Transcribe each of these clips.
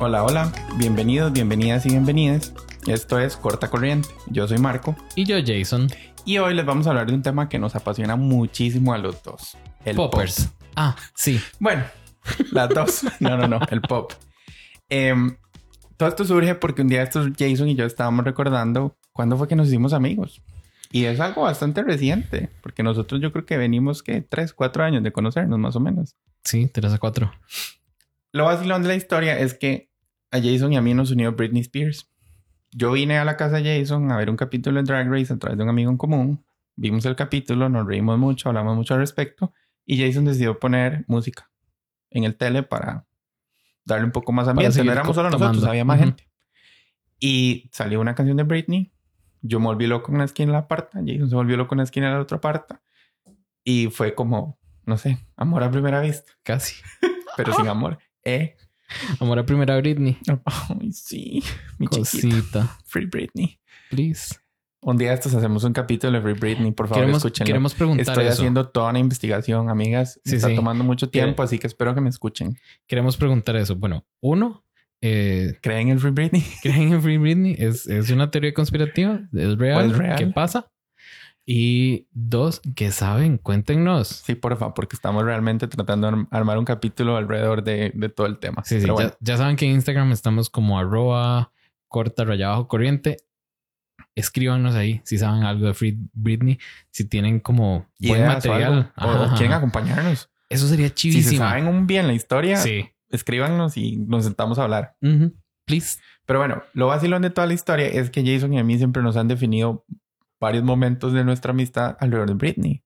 Hola, hola, bienvenidos, bienvenidas y bienvenidas. Esto es Corta Corriente. Yo soy Marco Y yo, Jason. y hoy les vamos a hablar de un tema que nos apasiona muchísimo a los dos. El Poppers. pop. Ah, sí. Bueno, las dos. No, no, no, el pop. Em, todo esto surge porque un día estos Jason y yo estábamos recordando cuándo fue que nos hicimos amigos. Y es algo bastante reciente, porque nosotros yo creo que venimos que tres, cuatro años de conocernos más o menos. Sí, 3 a 4. Lo vacilón de la historia es que a Jason y a mí nos unió Britney Spears. Yo vine a la casa de Jason a ver un capítulo de Drag Race a través de un amigo en común. Vimos el capítulo, nos reímos mucho, hablamos mucho al respecto. Y Jason decidió poner música en el tele para darle un poco más ambiente. No éramos solo nosotros, tomando. había más gente. Y salió una canción de Britney. Yo me volví loco en la esquina de la aparta. Jason se volvió loco en la esquina de la otra aparta. Y fue como, no sé, amor a primera vista, Casi. pero sin amor. Eh. Amor a primera Britney. Ay, sí, mi chiquita. Cosita. Free Britney. Please. Un día estos hacemos un capítulo de Free Britney, por favor, Queremos, escúchenlo. queremos preguntar Estoy eso. haciendo toda una investigación, amigas. Sí, está sí. tomando mucho tiempo, así que espero que me escuchen. Queremos preguntar eso. Bueno, uno, eh, ¿Creen en Free Britney? ¿creen en Free Britney? ¿Es, es una teoría conspirativa? ¿Es real? ¿O es real? ¿Qué pasa? Y dos, ¿qué saben? Cuéntenos. Sí, porfa, porque estamos realmente tratando de arm- armar un capítulo alrededor de, de todo el tema. Sí, sí. Pero ya- bueno, ya, saben que en Instagram estamos como arroba corta raya abajo corriente. Escríbanos ahí si saben algo de Free Britney, si tienen como buen ideas o material. algo, o, quieren acompañarnos. Eso sería Si chivísimo. se saben un bien la historia, Sí. escríbanos y nos sentamos a hablar. Ujú. Please. Pero bueno, lo vacilón de toda la historia es que Jason y a mí siempre nos han definido varios momentos de nuestra amistad alrededor de Britney.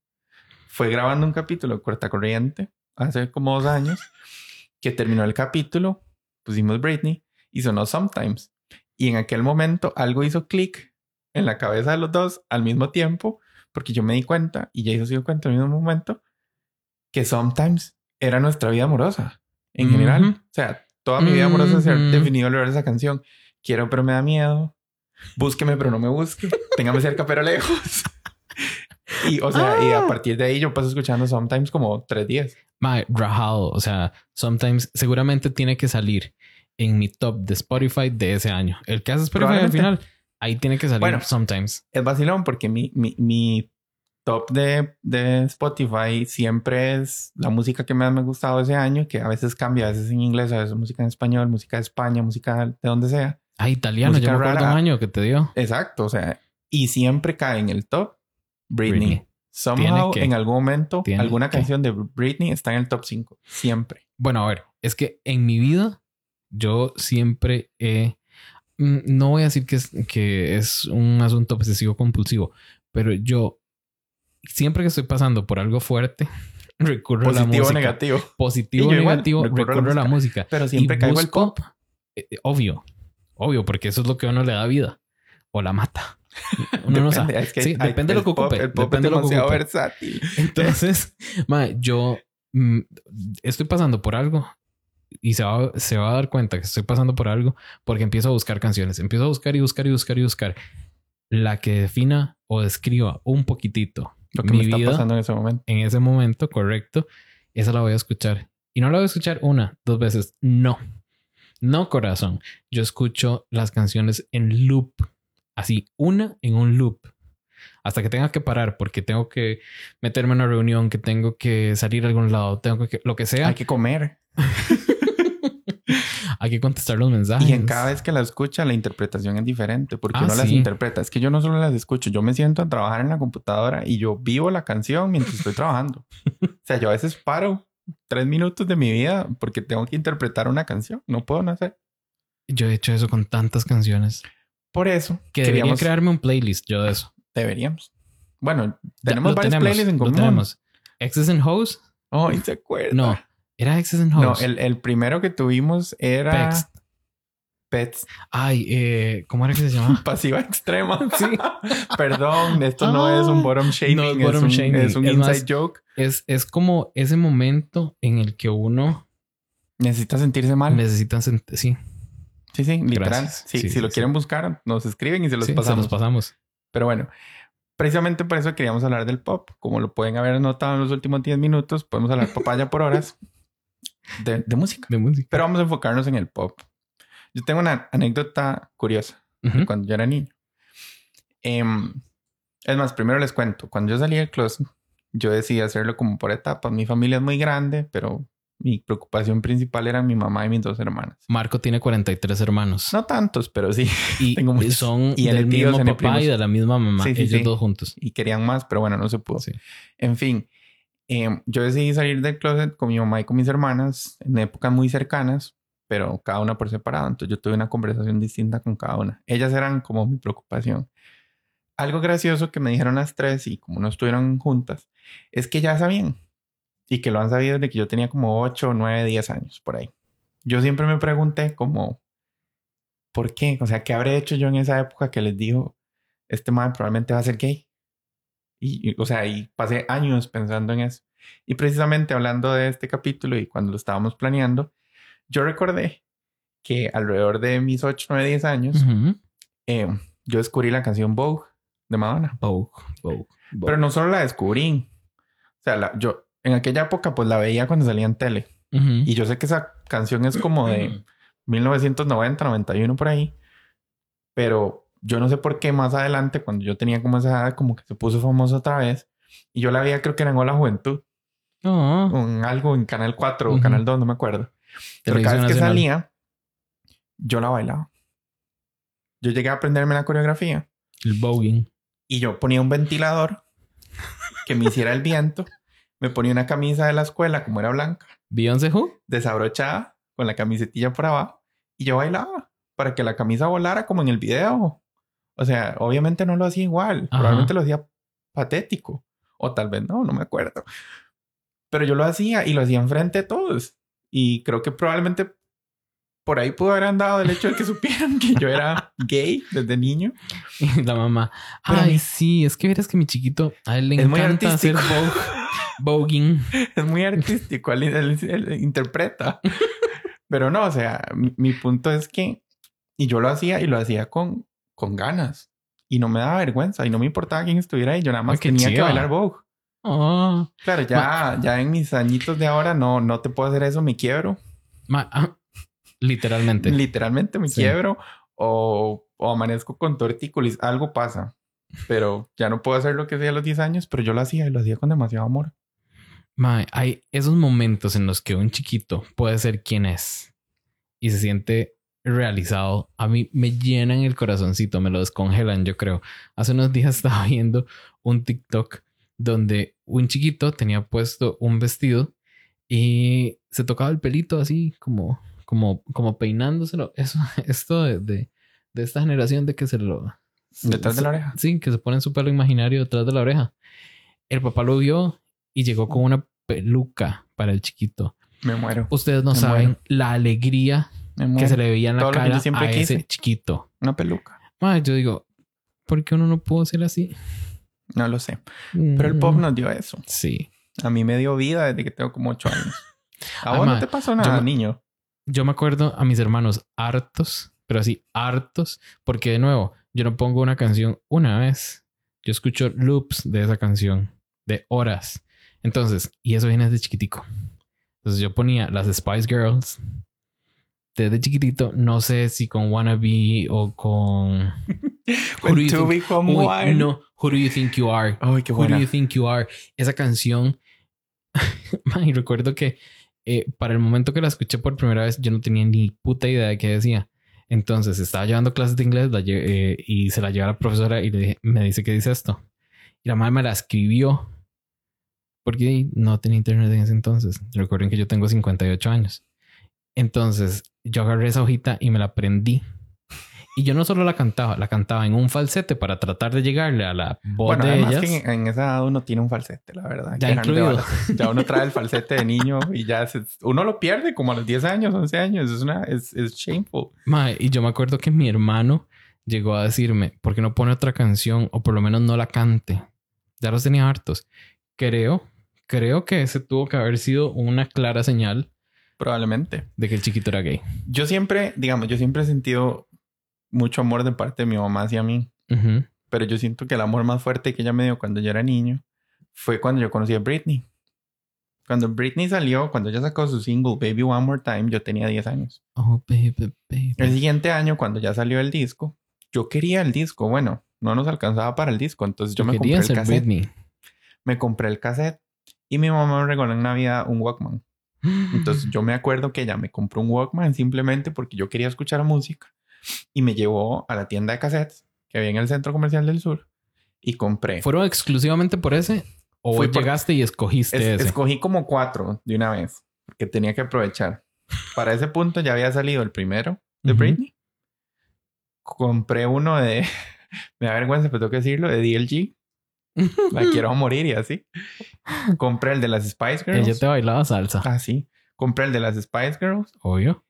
Fue grabando un capítulo de Corta Corriente hace como dos años que terminó el capítulo, pusimos Britney y sonó Sometimes. Y en aquel momento algo hizo clic en la cabeza de los dos al mismo tiempo, porque yo me di cuenta y Jason se dio cuenta al mismo momento que Sometimes era nuestra vida amorosa en general. O sea, toda mi vida amorosa se ha definido alrededor de esa canción. Quiero, pero me da miedo. Búsqueme, pero no me busque. Téngame cerca, pero lejos. Y, o sea, y Ah. a partir de ahí yo paso escuchando Sometimes como tres días. Mae, rajado. O sea, sometimes seguramente tiene que salir en mi top de Spotify de ese año. El que hace Spotify al final, ahí tiene que salir Bueno. sometimes. Es vacilón porque mi, mi, mi top de, de Spotify siempre es la música que más me ha gustado ese año, que a veces cambia, a veces en inglés, a veces música en español, música de España, música de donde sea. Ah, italiano. Música Yo me acuerdo un año que te dio. Exacto, o sea, y siempre cae en el top Britney. Britney. Somehow, que. en algún momento, alguna que. canción de Britney está en el top 5. Siempre. Bueno, a ver, es que en mi vida yo siempre he... mm, No voy a decir que es, que es un asunto obsesivo compulsivo, pero yo siempre que estoy pasando por algo fuerte, recurro a la Positivo o música. negativo. Positivo o negativo, recurro recurro, a la a la música. Pero siempre Y caigo el busco- pop. Eh, eh, obvio, obvio, porque eso es lo que a uno le da vida o la mata. Uno no Depende, sabe. es que Sí, hay- depende de lo el que pop- ocupe. El pop depende es de lo que versátil. Entonces, mae, yo mm, estoy pasando por algo y se va, se va a dar cuenta que estoy pasando por algo porque empiezo a buscar canciones. Empiezo a buscar y buscar y buscar y buscar la que defina o describa un poquitito Lo que mi me está vida pasando en ese momento. en ese momento correcto. Esa la voy a escuchar. Y no la voy a escuchar una, dos veces. No. No, corazón. Yo escucho las canciones en loop. Así, una en un loop. Hasta que tenga que parar porque tengo que meterme en una reunión, que tengo que salir a algún lado, tengo que... Lo que sea. Hay que comer. hay que contestar los mensajes. Y en cada vez que la escucha, la interpretación es diferente porque Ah, uno las interpreta. Es que yo no solo las escucho, yo me siento a trabajar en la computadora y yo vivo la canción mientras estoy trabajando. o sea, yo a veces paro tres minutos de mi vida porque tengo que interpretar una canción. No puedo no hacer. Yo he hecho eso con tantas canciones. Por eso Que debería queríamos- crearme un playlist yo de eso. Deberíamos. Bueno, Ya, tenemos lo varios playlists en lo común. tenemos. Exes and Hoes. Ay, se acuerda. No. Era Exes and No, Hoes. el, el primero que tuvimos era Pex. Pets. Ay, eh, ¿cómo era que se llamaba? Pasiva extrema. Sí. Perdón, esto no es un bottom shaming, No es un, shaming. es un Es inside más- joke. Es, es como ese momento en el que uno Necesita sentirse mal. necesita sent- sí, Sí, sí, literal. Gracias. Sí, Sí, si lo quieren buscar, nos escriben y se los sí, se pasamos. los pasamos. Pero bueno, precisamente por eso queríamos hablar del pop. Como lo pueden haber notado en los últimos 10 minutos, podemos hablar papaya por horas de, de música. De música. Pero vamos a enfocarnos en el pop. Yo tengo una anécdota curiosa Ujú. de cuando yo era niño. Em, es más, primero les cuento. Cuando yo salí del closet, yo decidí hacerlo como por etapas. Mi familia es muy grande, pero mi preocupación principal era mi mamá y mis dos hermanas. Marco tiene 43 hermanos. No tantos, pero sí. y tengo muchos. son Y del tíos, mismo papá y de la misma mamá. Sí, sí, Ellos sí. dos juntos. Y querían más, pero bueno, no se pudo. En fin, em, yo decidí salir del closet con mi mamá y con mis hermanas en épocas muy cercanas, pero cada una por separado. Entonces yo tuve una conversación distinta con cada una. Ellas eran como mi preocupación. Algo gracioso que me dijeron las tres y como no estuvieron juntas, es que ya sabían y que lo han sabido desde que yo tenía como 8, 9, 10 años por ahí. Yo siempre me pregunté como, ¿por qué? O sea, ¿qué habré hecho yo en esa época que les dijo, este man probablemente va a ser gay? Y, y, o sea, y pasé años pensando en eso. Y precisamente hablando de este capítulo y cuando lo estábamos planeando, yo recordé que alrededor de mis 8, 9, 10 años, Ujú. eh, yo descubrí la canción Vogue de Madonna. Vogue, Vogue, Vogue. Pero no solo la descubrí. O sea, la- yo en aquella época pues la veía cuando salía en tele. Ujú. Y yo sé que esa canción es como de 1990, 91 por ahí. Pero yo no sé por qué más adelante, cuando yo tenía como esa edad, como que se puso famosa otra vez. Y yo la veía creo que era en Hola Juventud. Oh, o en algo en Canal 4 o. Canal 2, no me acuerdo. Pero cada vez que salía, yo la bailaba. Yo llegué a aprenderme la coreografía El voguing. y yo ponía un ventilador que me hiciera el viento. Me ponía una camisa de la escuela, como era blanca, Beyoncé Who? desabrochada, con la camisetilla por abajo, y yo bailaba para que la camisa volara como en el video. O sea, obviamente no lo hacía igual, Ajá. probablemente lo hacía patético, o tal vez no, no me acuerdo. Pero yo lo hacía y lo hacía enfrente de todos. Y creo que probablemente por ahí pudo haber andado el hecho de que supieran que yo era gay desde niño. Y la mamá. Pero Ay, mí- sí, es que verás que mi chiquito a él le Es muy encanta hacer artístico. vogue, voguing. es muy artístico, él, él- él interpreta. Pero no, o sea, mi, mi punto es que, y yo lo hacía y lo hacía con, con ganas. Y no me daba vergüenza y no me importaba quién estuviera ahí. Yo nada más Ay, tenía que bailar Vogue. Oh, Claro, ya, ya en mis añitos de ahora no, no te puedo hacer eso, me quiebro. ma- ah, literalmente. Literalmente me Sí. quiebro o, o amanezco con tortícolis. Algo pasa. Pero ya no puedo hacer lo que hacía a los 10 años, pero yo lo hacía y lo hacía con demasiado amor. Ma, hay esos momentos en los que un chiquito puede ser quien es y se siente realizado. A mí me llenan el corazoncito, me lo descongelan, yo creo. Hace unos días estaba viendo un TikTok donde un chiquito tenía puesto un vestido y se tocaba el pelito así como, como, como peinándoselo. Eso, esto de, de, de esta generación de que se lo... Detrás de la oreja. Sí, que se ponen su pelo imaginario detrás de la oreja. El papá lo vio y llegó con una peluca para el chiquito. Me muero. Ustedes no Me saben muero. la alegría que se le veía en la Todo cara siempre a quise. ese chiquito. Una peluca. Ma, yo digo, ¿por qué uno no pudo ser así? No lo sé. Pero el pop nos dio eso. Sí. A mí me dio vida desde que tengo como 8 años. ¿A vos no te pasó nada, yo me- niño? Yo me acuerdo a mis hermanos hartos, pero así hartos, porque de nuevo, yo no pongo una canción una vez. Yo escucho loops de esa canción, de horas. Entonces, y eso viene desde chiquitico. Entonces yo ponía las Spice Girls desde chiquitito. No sé si con Wannabe o con... Who do you to think- become Uy, one. no, Who Do You Think You Are? Ay, qué Who Do buena. You Think You Are? Esa canción. Man, y recuerdo que eh, para el momento que la escuché por primera vez, yo no tenía ni puta idea de qué decía. Entonces estaba llevando clases de inglés la eh, y se la lleva la profesora y le dije- me dice que dice esto. Y la madre me la escribió porque no tenía internet en ese entonces. Recuerden que yo tengo 58 años. Entonces yo agarré esa hojita y me la aprendí. Y yo no solo la cantaba, la cantaba en un falsete para tratar de llegarle a la voz Bueno, de además ellas. que en, en esa edad uno tiene un falsete, la verdad. Ya incluido. Ya uno trae el falsete de niño y ya se- uno lo pierde como a los 10 años, 11 años. Es una, es, es shameful. Y yo me acuerdo que mi hermano llegó a decirme, ¿por qué no pone otra canción o por lo menos no la cante? Ya los tenía hartos. Creo, creo que ese tuvo que haber sido una clara señal Probablemente. de que el chiquito era gay. Yo siempre, digamos, yo siempre he sentido mucho amor de parte de mi mamá hacia mí. Pero yo siento que el amor más fuerte que ella me dio cuando yo era niño fue cuando yo conocí a Britney. Cuando Britney salió, cuando ella sacó su single Baby One More Time, yo tenía 10 años. Oh, baby, baby. El siguiente año, cuando ya salió el disco, yo quería el disco. Bueno, no nos alcanzaba para el disco, entonces yo me compré el cassette. Britney. Me compré el cassette y mi mamá me regaló en Navidad un Walkman. Entonces yo me acuerdo que ella me compró un Walkman simplemente porque yo quería escuchar música y me llevó a la tienda de cassettes que había en el Centro Comercial del Sur y compré. ¿Fueron exclusivamente por ese? ¿O Fui por- llegaste y escogiste Es- ese? escogí como cuatro de una vez que tenía que aprovechar. Para ese punto ya había salido el primero de. Britney. Compré uno de, me da vergüenza, pero tengo que decirlo, de DLG. La quiero morir y así. Compré el de las Spice Girls. Ella te bailaba salsa. Ah, sí. Compré el de las Spice Girls Obvio.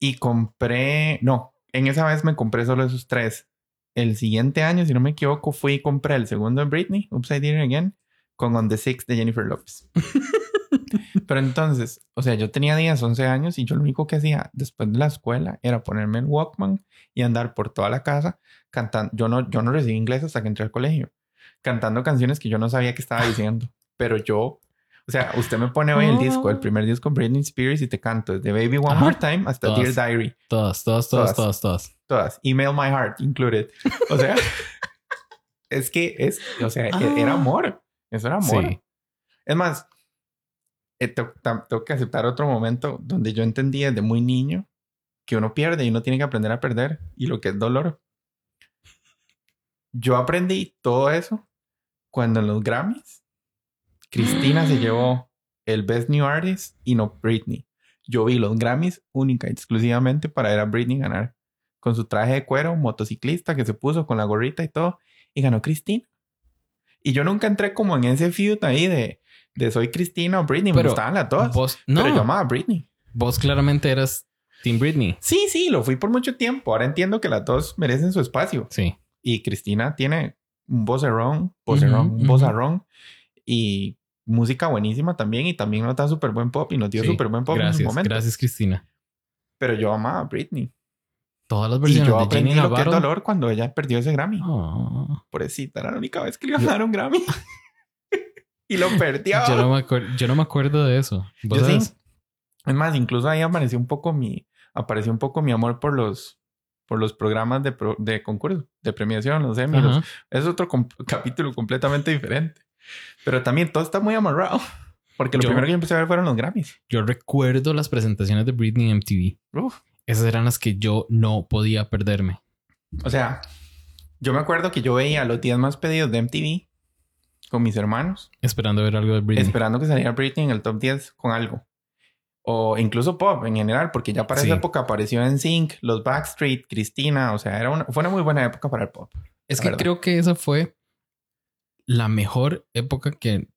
y compré, no, en esa vez me compré solo esos tres. El siguiente año, si no me equivoco, fui y compré el segundo de Britney, Upside Down Again, con On the Six de Jennifer Lopez. Pero entonces, o sea, yo tenía 10, 11 años y yo lo único que hacía después de la escuela era ponerme el Walkman y andar por toda la casa cantando. Yo no, yo no recibí inglés hasta que entré al colegio, cantando canciones que yo no sabía que estaba diciendo. Pero yo, o sea, usted me pone hoy el disco, el primer disco Britney Spears y te canto desde Baby One. More Time hasta. Dear Diary. Todas, todas, todas, Todas. todas, todas. Email My Heart included. O sea, es que es, o sea, e- era Ah. amor. Eso era amor. Sí. Es más, eh, tengo que aceptar otro momento donde yo entendí desde muy niño que uno pierde y uno tiene que aprender a perder y lo que es dolor. Yo aprendí todo eso cuando en los Grammys Cristina se llevó el Best New Artist y no Britney. Yo vi los Grammys única y exclusivamente para ver a Britney ganar con su traje de cuero, motociclista que se puso con la gorrita y todo y ganó Cristina. Y yo nunca entré como en ese feud ahí de, de soy Cristina o Britney. me Pero gustaban las dos. Vos, no, Pero yo amaba a Britney. vos claramente eras Team Britney. Sí, sí, lo fui por mucho tiempo. Ahora entiendo que las dos merecen su espacio. Sí. Y Cristina tiene un vocerrón, vocerrón, Ujú, un ujú. vozarrón y música buenísima también. Y también nos da súper buen pop y nos dio sí. súper buen pop en su Gracias, momento. gracias, Cristina. Pero yo amaba a Britney. Todas las Y versiones yo de aprendí Jenny lo que es Navarro. dolor cuando ella perdió ese Grammy. Oh. Pobrecita, era la única vez que le iban a dar un Grammy. y lo perdió. Yo no, me yo no me acuerdo de eso. ¿Vos Yo sí. sabes? Es más, incluso ahí apareció un poco mi, apareció un poco mi amor por los, por los programas de, pro- de concurso, de premiación, los Emmy. los-. Es otro capítulo completamente diferente. Pero también todo está muy amarrado. Porque lo Yo- primero que yo empecé a ver fueron los Grammys. Yo recuerdo las presentaciones de Britney en MTV. Uf. Esas eran las que yo no podía perderme. O sea, yo me acuerdo que yo veía los días más pedidos de MTV con mis hermanos, Esperando ver algo de Britney. esperando que saliera Britney en el top 10 con algo. O incluso pop en general, porque ya para Sí. esa época apareció en Sync, los Backstreet, Cristina. O sea, era una, fue una muy buena época para el pop. Es que verdad. creo que esa fue la mejor época que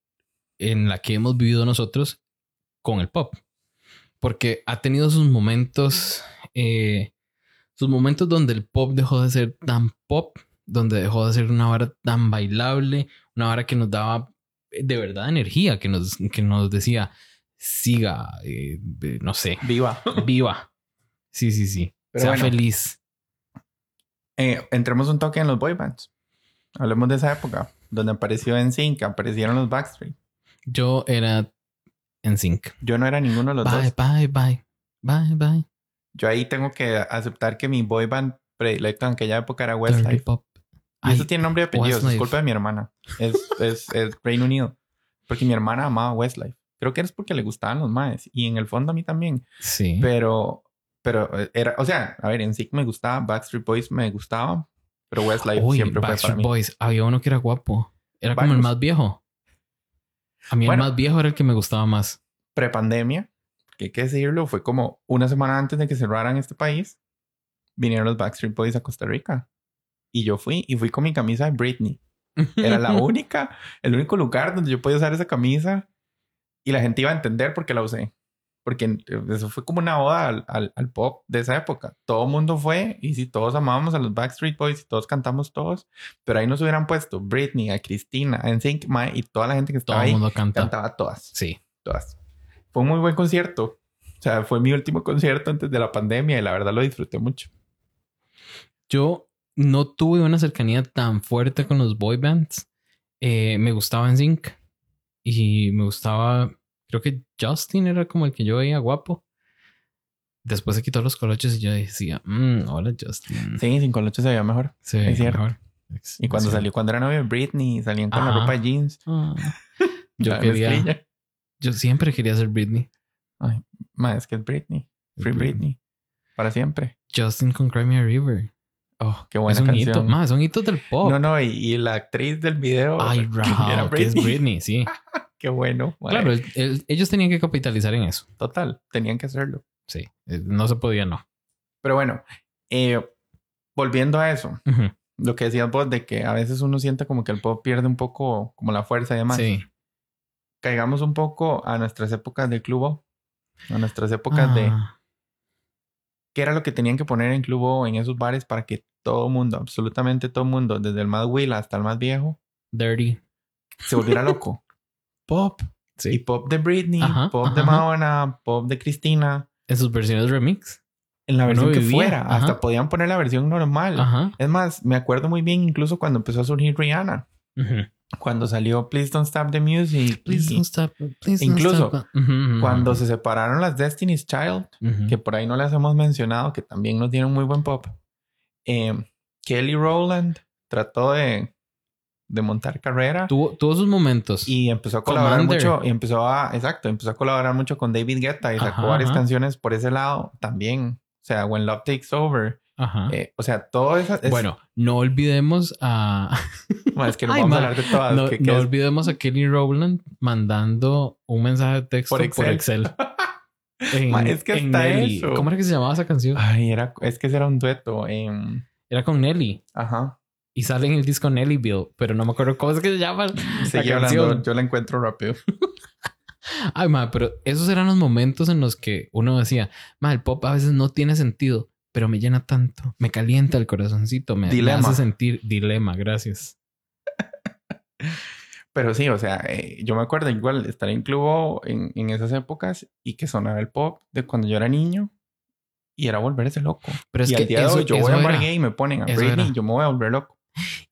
en la que hemos vivido nosotros con el pop. Porque ha tenido sus momentos, eh, sus momentos donde el pop dejó de ser tan pop, donde dejó de ser una vara tan bailable, una vara que nos daba eh, de verdad energía, que nos, que nos decía, siga, eh, no sé, Viva. viva. Sí, sí, sí. Pero sea bueno. feliz. Eh, entremos un toque en los boy bands. Hablemos de esa época, donde apareció en Sync, aparecieron los Backstreet. Yo era en sync. Yo no era ninguno de los Bye, dos. bye, bye. Bye, bye. Yo ahí tengo que aceptar que mi boy band predilecto en aquella época era Westlife. Y eso tiene nombre y apellidos, es culpa de mi hermana. Es, es, es Reino Unido. Porque mi hermana amaba Westlife. Creo que es porque le gustaban los maes. Y en el fondo a mí también. sí. Pero, pero eh, era, o sea, a ver, en sí me gustaba, Backstreet Boys me gustaba, pero Westlife Uy, siempre fue para Backstreet mí. Boys. Había uno que era guapo. Era como el más viejo. A mí Bueno. el más viejo era el que me gustaba más. Prepandemia, que hay que decirlo, fue como una semana antes de que cerraran este país, vinieron los Backstreet Boys a Costa Rica. Y yo fui, y fui con mi camisa de Britney. Era la única, el único lugar donde yo podía usar esa camisa y la gente iba a entender por qué la usé. Porque eso fue como una oda al, al- al pop de esa época. Todo el mundo fue y si todos amábamos a los Backstreet Boys y todos cantamos todos, pero ahí nos hubieran puesto Britney, a Cristina, a NSYNC, Mae, y toda la gente que Todo estaba el ahí mundo canta. cantaba todas, Sí. todas. Fue un muy buen concierto. O sea, fue mi último concierto antes de la pandemia y la verdad lo disfruté mucho. Yo no tuve una cercanía tan fuerte con los boy bands. Eh, me gustaba en Sync y me gustaba, creo que Justin era como el que yo veía guapo. Después se quitó los coloches y yo decía, mmm, hola Justin. Sí, sin coloches se veía mejor. Sí, es cierto. mejor. Y cuando Sí. salió, cuando era novio de Britney, salían con la ropa de jeans. Ah. Yo quería, mezclilla. yo siempre quería ser Britney. Ay, ma, es que es Britney. Free Es Britney. Para siempre. Justin con Cry Me a River. Oh, qué buena es un canción. hito. Más, son hitos del pop. No, no, y, y la actriz del video. Ay, que era que es Britney, sí. Qué bueno. Claro, el- el- ellos tenían que capitalizar en eso. Total, tenían que hacerlo. Sí, eh, no se podía, no. Pero bueno, eh, volviendo a eso, lo que decías vos de que a veces uno siente como que el pop pierde un poco como la fuerza y demás. Sí. Caigamos un poco a nuestras épocas de clubo, a nuestras épocas de Qué era lo que tenían que poner en clubo en esos bares para que todo mundo, absolutamente todo mundo, desde el más will hasta el más viejo, Dirty. se volviera loco. pop. Y Sí. pop de Britney, Ajá, pop de ajá. Madonna, pop de Cristina. En sus versiones remix. En la versión que vivía, fuera. Hasta podían poner la versión normal. Ajá. Es más, me acuerdo muy bien incluso cuando empezó a surgir Rihanna. Cuando salió Please Don't Stop the Music. Please y don't stop. Please don't Incluso, stop. Ujú, cuando se separaron las Destiny's Child, que por ahí no las hemos mencionado, que también nos dieron muy buen pop. eh, Kelly Rowland trató de, de montar carrera tuvo, tuvo sus momentos. y empezó a colaborar Commander. mucho. Y empezó a, exacto, empezó a colaborar mucho con David Guetta y sacó varias canciones por ese lado también. O sea, When Love Takes Over. Ajá. eh, o sea, todo eso. es- bueno, no olvidemos a. Es que no Ay, vamos a hablar de todas. no que- olvidemos a Kelly Rowland mandando un mensaje de texto Por por Excel. En- es que Nelly. eso. ¿Cómo era que se llamaba esa canción? Ay, era, es que ese era un dueto. Era con Nelly. ajá. Y sale en el disco Nellyville, pero no me acuerdo cómo es que se llama. Seguí la hablando, yo la encuentro rápido. Ay, ma, pero esos eran los momentos en los que uno decía, ma, el pop a veces no tiene sentido, pero me llena tanto, me calienta el corazoncito, me, me Dilema. hace sentir dilema, gracias. Pero sí, o sea, eh, yo me acuerdo igual estar en clubo en, en esas épocas y que sonaba el pop de cuando yo era niño y era volverse loco. Pero es y que al día de eso, hoy yo voy a un bar era. gay y me ponen a Britney y yo me voy a volver loco.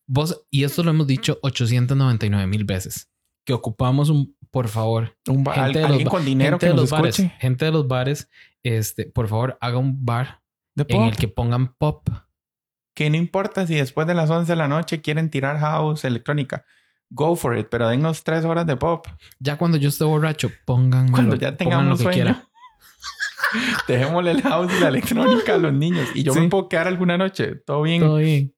Vos, y esto lo hemos dicho 899 mil veces, que ocupamos un, por favor, Un ba- Gente de al- los alguien con dinero gente que de nos los bares, escuche. gente de los bares, este, por favor, haga un bar De en pop. el que pongan pop. Que no importa si después de las 11 de la noche quieren tirar house, electrónica. Go for it, pero dennos tres horas de pop. Ya cuando yo esté borracho, pongan Cuando ya lo tengamos que sueño. quieran. Dejémosle el house y la electrónica a los niños. Y yo Sí. me puedo quedar alguna noche. Todo bien. Todo bien.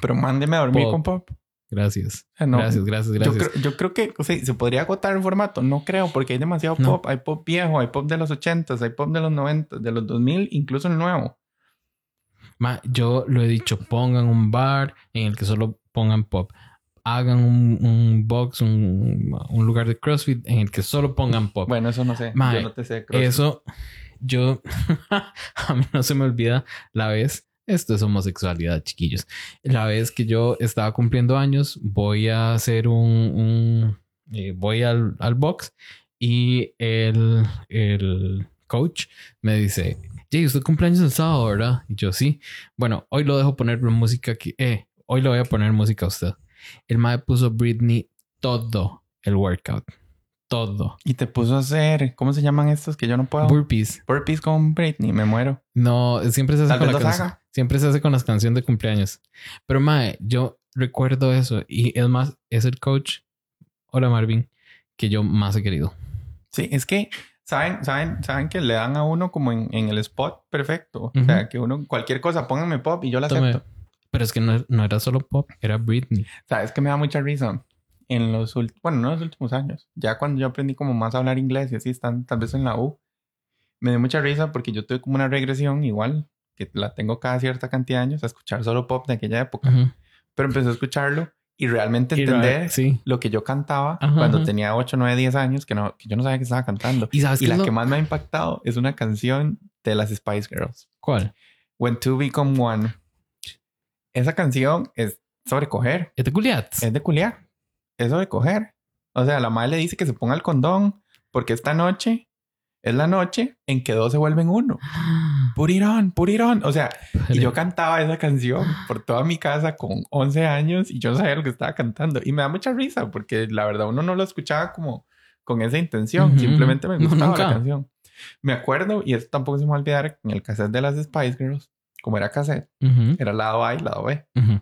Pero mándeme a dormir Pop. con pop. Gracias. O sea, no, Gracias, gracias, Yo gracias. creo, yo creo que o sea, se podría agotar el formato. No creo, porque hay demasiado No. pop. Hay pop viejo, hay pop de los 80s, hay pop de los 90, de los 2000, incluso el nuevo. Ma, yo lo he dicho, pongan un bar en el que solo pongan pop. Hagan un, un box, un, un lugar de CrossFit en el que solo pongan pop. Bueno, eso no sé. Mae, yo no te sé. Eso, yo, a mí no se me olvida la vez, esto es homosexualidad, chiquillos. La vez que yo estaba cumpliendo años, voy a hacer un, un- eh, voy al, al box y el, el coach me dice, Jay, usted cumpleaños el sábado, ¿verdad? Y yo sí. Bueno, hoy lo dejo poner música aquí. Eh, hoy le voy a poner música a usted. El mae puso Britney todo el workout. Todo. Y te puso a hacer, ¿cómo se llaman estos que yo no puedo? Burpees. Burpees con Britney, me muero. No, siempre se hace con la canción. Siempre se hace con las canciones de cumpleaños. Pero mae, yo recuerdo eso y es más, es el coach. Hola Marvin, que yo más he querido. Sí, es que saben, saben, saben que le dan a uno como en, en el spot perfecto. O Ujú. sea, que uno, cualquier cosa, pónganme pop y yo la acepto. Pero es que no, no era solo pop, era Britney. Sabes que me da mucha risa en los últimos, bueno, no en los últimos años, ya cuando yo aprendí como más a hablar inglés y así están tal vez en la U, me dio mucha risa porque yo tuve como una regresión igual, que la tengo cada cierta cantidad de años, a escuchar solo pop de aquella época, Ujú. pero empecé a escucharlo y realmente entender Sí. lo que yo cantaba Ajá, cuando ajá. tenía 8, 9, 10 años, que, no, que yo no sabía que estaba cantando. Y sabes Y la lo- que más me ha impactado es una canción de las Spice Girls. ¿Cuál? When Two Become One. Esa canción es sobre coger. ¿Es de Culiats? Es de culiar. Es sobre coger. O sea, la madre le dice que se ponga el condón porque esta noche es la noche en que dos se vuelven uno. Put it on, put it on. O sea, y yo cantaba esa canción por toda mi casa con 11 años y yo no sabía lo que estaba cantando. Y me da mucha risa porque la verdad uno no lo escuchaba como, con esa intención. Ujú. Simplemente me gustaba nunca. la canción. Me acuerdo, y esto tampoco se me va a olvidar, en el cassette de las Spice Girls, como era cassette, Ujú, era lado A y lado B. ujú.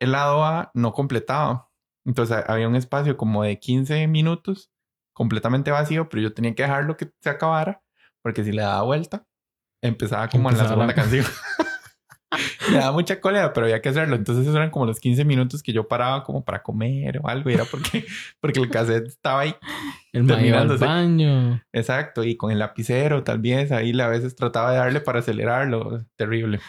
El lado A no completaba. Entonces ha- había un espacio como de 15 minutos completamente vacío, pero yo tenía que dejarlo que se acabara, porque si le daba vuelta, empezaba como en la Empezaba segunda la- canción. Me daba mucha cólera, pero había que hacerlo. Entonces esos eran como los 15 minutos que yo paraba como para comer o algo. Y era porque, porque el cassette estaba ahí. El al baño. Exacto. Y con el lapicero tal vez. Ahí a veces trataba de darle para acelerarlo. Terrible.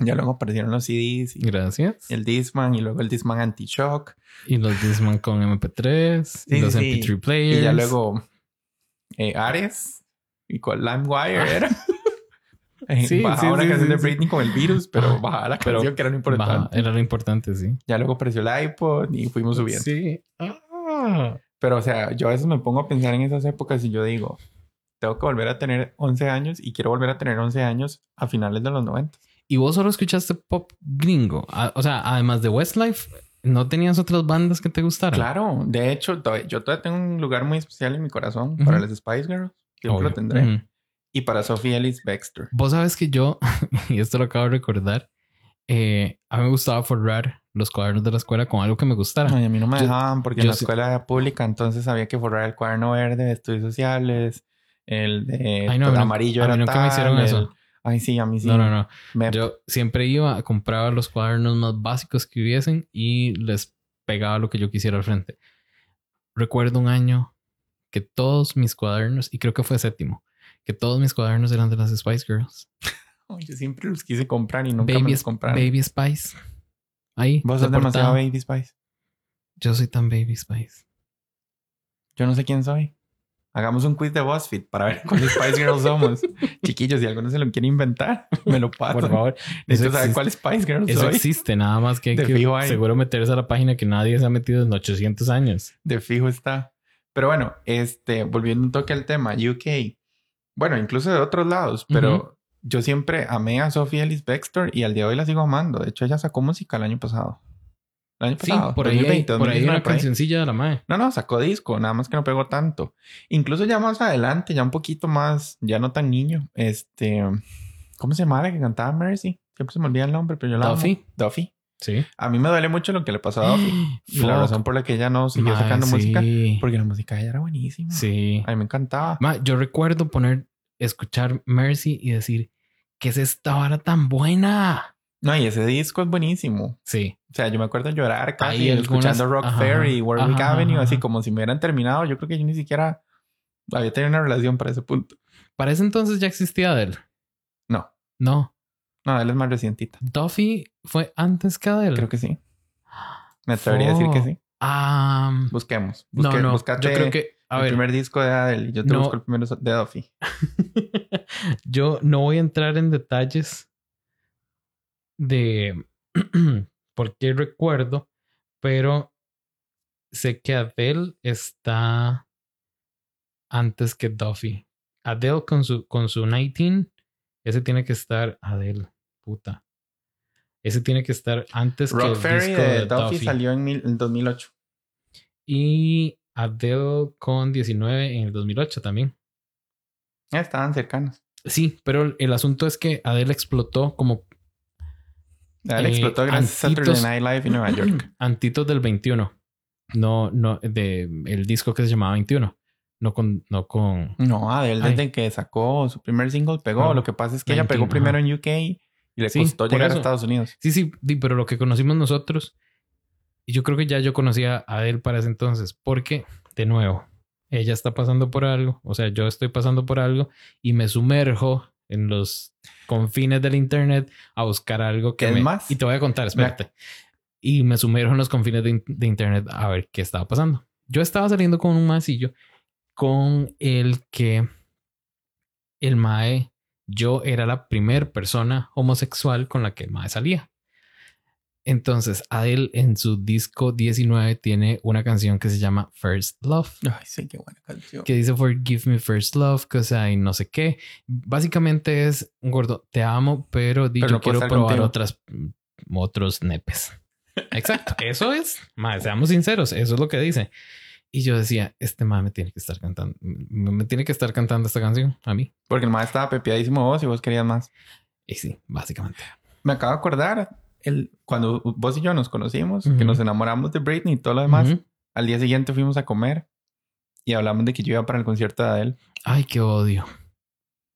Ya luego aparecieron los CDs y Gracias. el Discman y luego el Discman Anti-Shock. Y los Disman con MP3. y Sí, los sí, MP3 players. Y ya luego eh, Ares y con LimeWire era. Eh, Sí, bajaba sí, una sí, canción de. Britney con el virus, pero bajaba la Pero canción que era lo importante. Baja, era lo importante, sí. Ya luego apareció el iPod y fuimos subiendo. Sí. Ah. Pero, o sea, yo a veces me pongo a pensar en esas épocas y yo digo, tengo que volver a tener 11 años y quiero volver a tener 11 años a finales de los 90. ¿Y vos solo escuchaste pop gringo? O sea, además de Westlife, ¿no tenías otras bandas que te gustaran? Claro, de hecho, yo todavía tengo un lugar muy especial en mi corazón Ujú. para las Spice Girls. Siempre Obvio. lo tendré. Ujú. Y para Sophie Ellis Baxter. Vos sabes que yo, y esto lo acabo de recordar, eh, a mí me gustaba forrar los cuadernos de la escuela con algo que me gustara. Ay, a mí no me Yo- dejaban porque en la sí- escuela era pública, entonces había que forrar el cuaderno verde de estudios sociales, el de Ay, no, a mí el no- amarillo a mí era nunca me hicieron tal, eso. el- Ay, sí, a mí sí. No, no, no. Me- Yo siempre iba, compraba los cuadernos más básicos que hubiesen y les pegaba lo que yo quisiera al frente. Recuerdo un año que todos mis cuadernos, y creo que fue séptimo, que todos mis cuadernos eran de las Spice Girls. Yo siempre los quise comprar y nunca me Baby, los compraron. Baby Spice. Ahí. Vos sos demasiado. Baby Spice. Yo soy tan Baby Spice. Yo no sé quién soy. Hagamos un quiz de BuzzFeed para ver cuáles Spice Girls somos. Chiquillos, si alguno se lo quiere inventar, me lo pasa. Por favor. Necesito saber cuál Spice Girl Eso soy. existe, nada más que De que fijo seguro meterse a la página que nadie se ha metido en 800 años. De fijo está. Pero bueno, este, volviendo un toque al tema, UK. Bueno, incluso de otros lados, pero yo siempre amé a Sophie Ellis Bextor y al día de hoy la sigo amando. De hecho, ella sacó música el año pasado. El año Sí, pasado. por ahí, hay, 2020, por ahí hay 2019, una por ahí. cancioncilla de la madre. No, no, sacó disco, nada más que no pegó tanto. Incluso ya más adelante, ya un poquito más, ya no tan niño. Este, ¿cómo se llamaba la que cantaba Mercy? Siempre se me olvida el nombre, pero yo la amo. Duffy. Sí. A mí me duele mucho lo que le pasó a Duffy. Y la razón por la que ella no siguió Ma, sacando música, porque la música de ella era buenísima. Sí. A mí me encantaba. Ma, yo recuerdo poner, escuchar Mercy y decir, ¿qué es esta vara tan buena? No, y ese disco es buenísimo. Sí. O sea, yo me acuerdo llorar casi algunas- escuchando Rock ajá, Ferry, Warwick ajá, Avenue, ajá, así como si me hubieran terminado. Yo creo que yo ni siquiera había tenido una relación para ese punto. Para ese entonces ya existía Adele. No, No. No, él es más recientita. Duffy fue antes que Adele. Creo que sí. Me atrevería a decir que sí. Ah, Busquemos. no, Busque- no. Yo creo que, a el ver, primer disco de Adele yo te No. busco el primero de Duffy. yo no voy a entrar en detalles de por qué recuerdo, pero sé que Adele está antes que Duffy. Adele con su, con su 19, ese tiene que estar Adele, puta. Ese tiene que estar antes que Rock el Ferry disco de de Duffy Duffy. salió en, mil- en 2008. Y Adele con 19 en el 2008 también. Ya estaban cercanos. Sí, pero el asunto es que Adele explotó como Adele Eh, explotó gracias a Saturday Night Live en Nueva York. Antitos del 21. No, no, de el disco que se llamaba 21. No con, no con. No, Adele Ay. desde que sacó su primer single pegó. Ah, Lo que pasa es que ella pegó 19, primero ajá. en UK y le Sí, costó llegar eso. a Estados Unidos. Sí, sí, pero lo que conocimos nosotros. Y yo creo que ya yo conocía a Adele para ese entonces. Porque, de nuevo, ella está pasando por algo. O sea, yo estoy pasando por algo y me sumerjo en los confines del internet a buscar algo que Es me... más, y te voy a contar, espérate. Y me sumerjo en los confines de, de internet a ver qué estaba pasando. Yo estaba saliendo con un masillo con el que el Mae, yo era la primer persona homosexual con la que el Mae salía. Entonces, Adele en su disco 19 tiene una canción que se llama First Love Ay, sí, qué buena canción. que dice Forgive me first love, cause I no sé qué. Básicamente es un gordo, te amo, pero di, Pero yo no quiero probar contigo. otras mm, otros nepes. Exacto, eso es. Más, seamos sinceros, eso es lo que dice. Y yo decía, este man me tiene que estar cantando, me, tiene que estar cantando esta canción a mí. Porque el más estaba pepeadísimo vos y vos querías más. Y sí, básicamente. Me acabo de acordar el, cuando vos y yo nos conocimos, Ujú. que nos enamoramos de Britney y todo lo demás. Ujú. Al día siguiente fuimos a comer y hablamos de que yo iba para el concierto de Adele. Ay, qué odio.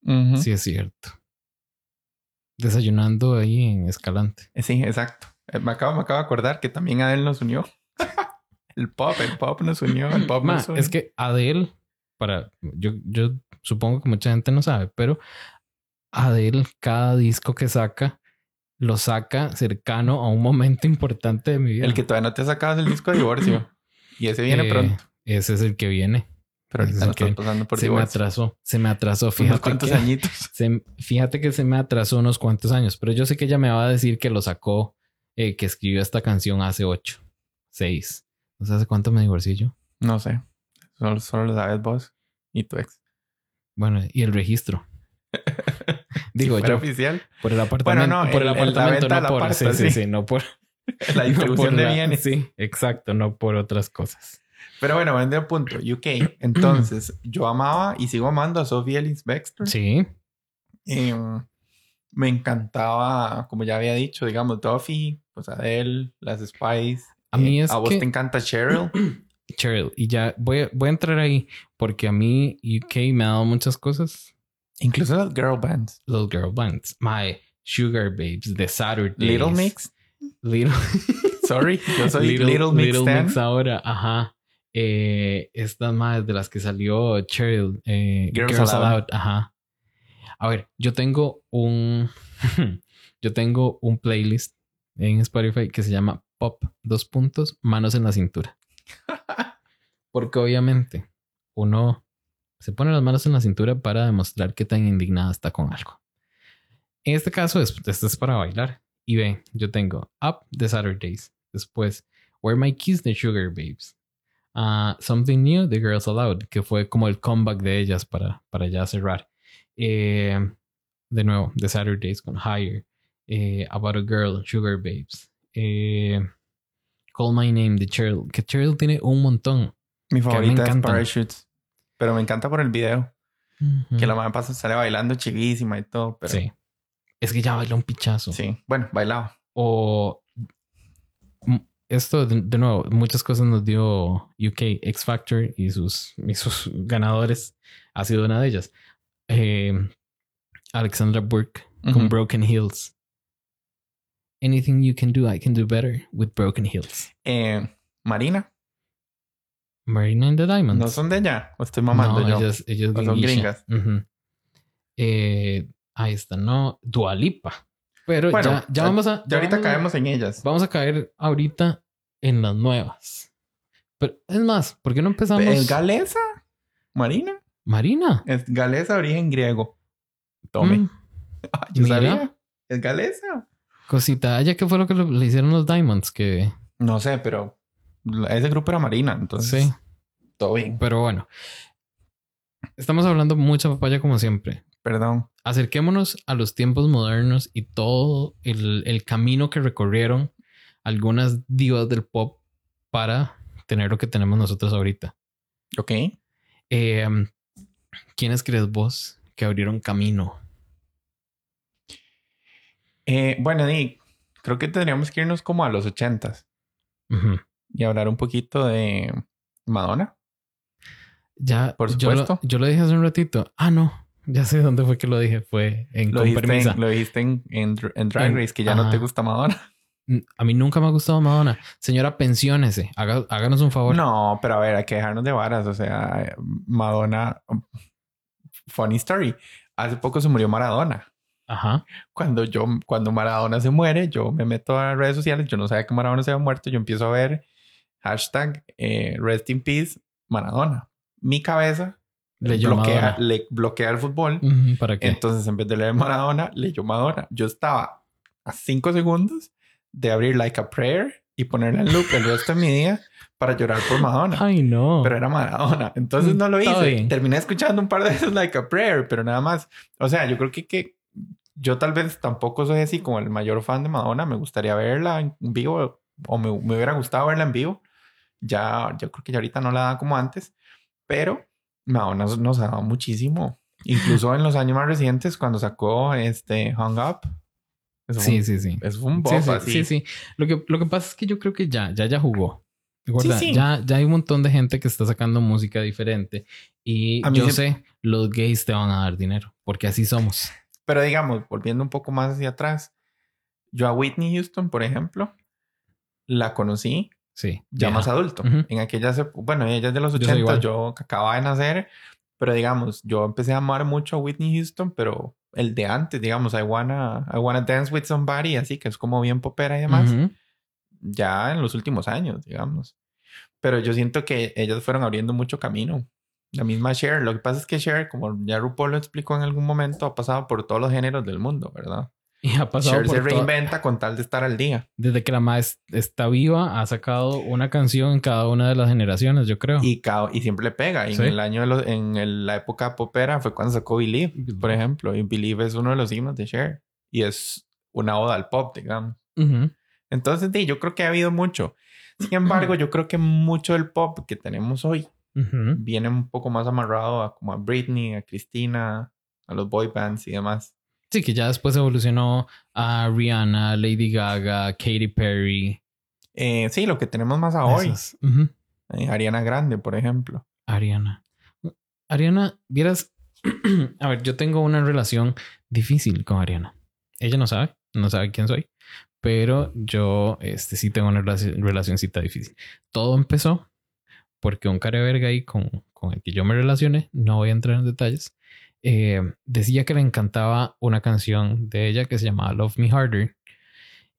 Ujú. Sí, es cierto. Desayunando ahí en Escalante. Sí, exacto. Eh, Me acabo, me acabo de acordar que también Adele nos unió. el pop, el pop nos unió, el pop Ma, nos unió. es que Adele, para yo, yo supongo que mucha gente no sabe, pero Adele, cada disco que saca, lo saca cercano a un momento importante de mi vida. El que todavía no te es el disco de divorcio. Y ese viene Eh, pronto. Ese es el que viene. Pero es ahorita el no estás que pasando por se me atrasó. Se me atrasó. Unos Fíjate cuantos que, añitos. se- fíjate que se me atrasó unos cuantos años, pero yo sé que ella me va a decir que lo sacó, eh, que escribió esta canción hace ocho, seis. No sé hace cuánto me divorcié yo. No sé. Solo, solo lo sabes vos y tu ex. Bueno, y el registro. Digo Si yo, oficial. por el apartamento, no, por el, apartamento, no por, sí, sí, sí. no por, La no distribución por de la- bienes. Sí, exacto, no por otras cosas. Pero bueno, volviendo al punto. UK. Entonces, yo amaba y sigo amando a Sophie Ellis Bextor. Sí, Em, me encantaba, como ya había dicho, digamos, Duffy, pues Adele, las Spice. A mí Eh, es A vos que- te encanta Cheryl. Cheryl, y ya voy, a- voy a entrar ahí porque a mí UK me ha dado muchas cosas. Incluso las girl bands. Los girl bands, My Sugar Babes, The Saturdays, Little Mix. Little, Sorry, yo soy Little, Mix. Little. Mix ahora, ajá. Eh, estas más de las que salió Cheryl, eh, Girls Girls, Aloud. Aloud. ajá. A ver, yo tengo un, yo tengo un playlist en Spotify que se llama Pop, dos puntos, manos en la cintura. Porque obviamente uno se pone las manos en la cintura para demostrar qué tan indignada está con algo. En este caso, es, esto es para bailar. Y ve, yo tengo Up the Saturdays. Después, Where My Keys the Sugar Babes. Ah, Something New The Girls Aloud, que fue como el comeback de ellas para, para ya cerrar. Eh, de nuevo, The Saturdays con Higher. Eh, About a Girl, Sugar Babes. Eh, Call My Name de Cheryl, que Cheryl tiene un montón. Mi favorita es. Parachutes. Pero me encanta por el video. Que la mamá pasa sale bailando chivísima y todo. Pero Sí. Es que ya baila un pichazo. sí. Bueno, bailaba. O mm, esto de, de nuevo, muchas cosas nos dio UK X Factor y sus, y sus ganadores. Ha sido una de ellas. Eh, Alexandra Burke con. Broken Hills. Anything you can do, I can do better with Broken Hills. Eh, Marina. Marina and the Diamonds. No son de ella. O estoy mamando no, yo. ellas, ellas O son gringas. Eh, ahí está, no. Dualipa. Pero Bueno, ya, vamos a. Ya ahorita vamos caemos en ellas. Vamos a caer ahorita en las nuevas. Pero es más, ¿por qué no empezamos? ¿Es galesa? Marina. Marina. Es galesa origen griego. Tome. Mm, Ah, yo mira. sabía. Es galesa. Cosita. ¿Ya qué fue lo que le le hicieron los Diamonds? Que No sé, pero ese grupo era Marina. Entonces, sí. todo bien. Pero bueno. Estamos hablando mucha papaya como siempre. Perdón. Acerquémonos a los tiempos modernos y todo el, el camino que recorrieron algunas divas del pop para tener lo que tenemos nosotros ahorita. Ok. Eh, ¿Quiénes crees vos que abrieron camino? Eh, bueno, Nick, creo que tendríamos que irnos como a los ochentas Ujú. y hablar un poquito de Madonna. Ya, Por yo lo- supuesto. Yo lo, dije hace un ratito. Ah, no. Ya sé dónde fue que lo dije. Fue en Lo dijiste, en, lo dijiste en, en Dr- en Drag Race, que ya no te gusta Madonna. Mm, A mí nunca me ha gustado Madonna. Señora, pensiónese. Haga- háganos un favor. No, pero a ver, hay que dejarnos de varas. O sea, Madonna. Funny story. Hace poco se murió Maradona. Ajá. Cuando yo, cuando Maradona se muere, yo me meto a las redes sociales. Yo no sabía que Maradona se había muerto. Yo empiezo a ver hashtag eh, Rest in Peace Maradona. Mi cabeza Leyó bloquea, le bloquea el fútbol. ¿Para qué? Entonces, en vez de leer Maradona, leyó Madonna. Yo estaba a cinco segundos de abrir Like a Prayer y ponerla en loop el resto de mi día para llorar por Madonna. Ay, no. Pero era Maradona. Entonces no lo hice. Terminé escuchando un par de veces Like a Prayer, pero nada más. O sea, yo creo que, que yo tal vez tampoco soy así como el mayor fan de Madonna. Me gustaría verla en vivo o me, me hubiera gustado verla en vivo. Ya, yo creo que ya ahorita no la da como antes, pero Madonna nos, ha dado muchísimo. Incluso en los años más recientes, cuando sacó este Hung Up. Eso Sí, fue, sí, sí. Fue un Sí, bop sí, así. sí, sí. Lo que, lo que pasa es que yo creo que ya, ya, ya jugó. Recuerda, Sí, sí. Ya, ya hay un montón de gente que está sacando música diferente. Y yo se- sé, los gays te van a dar dinero, porque así somos. Pero digamos, volviendo un poco más hacia atrás, yo a Whitney Houston, por ejemplo, la conocí Sí. ya más adulto. En aquellas, bueno, ella es de los Yo soy 80, igual. yo que acababa de nacer, pero digamos, yo empecé a amar mucho a Whitney Houston, pero el de antes, digamos, I wanna, I wanna dance with somebody, así que es como bien popera y demás, ya en los últimos años, digamos. Pero yo siento que ellas fueron abriendo mucho camino. La misma Cher, lo que pasa es que Cher, como ya RuPaul lo explicó en algún momento, ha pasado por todos los géneros del mundo, ¿verdad? Y ha pasado Cher por se reinventa con tal de estar al día. Desde que la más está viva, ha sacado una canción en cada una de las generaciones, yo creo. Y, cao- y siempre le pega. Y Sí. En el año de los- en el- la época popera fue cuando sacó Believe, por ejemplo. Y Believe es uno de los himnos de Cher. Y es una oda al pop, digamos. Ujú. Entonces, sí, yo creo que ha habido mucho. Sin embargo, yo creo que mucho del pop que tenemos hoy Viene un poco más amarrado a como a Britney, a Christina, a los boy bands y demás. Sí, que ya después evolucionó a Rihanna, Lady Gaga, Katy Perry. Eh, sí, lo que tenemos más a hoy. Eh, Ariana Grande, por ejemplo. Ariana. Ariana, vieras, a ver, yo tengo una relación difícil con Ariana. Ella no sabe, no sabe quién soy, pero yo este, sí tengo una relaci- relacioncita difícil. Todo empezó porque un cara de verga ahí con, con el que yo me relacioné, no voy a entrar en detalles, eh, decía que le encantaba una canción de ella que se llamaba Love Me Harder.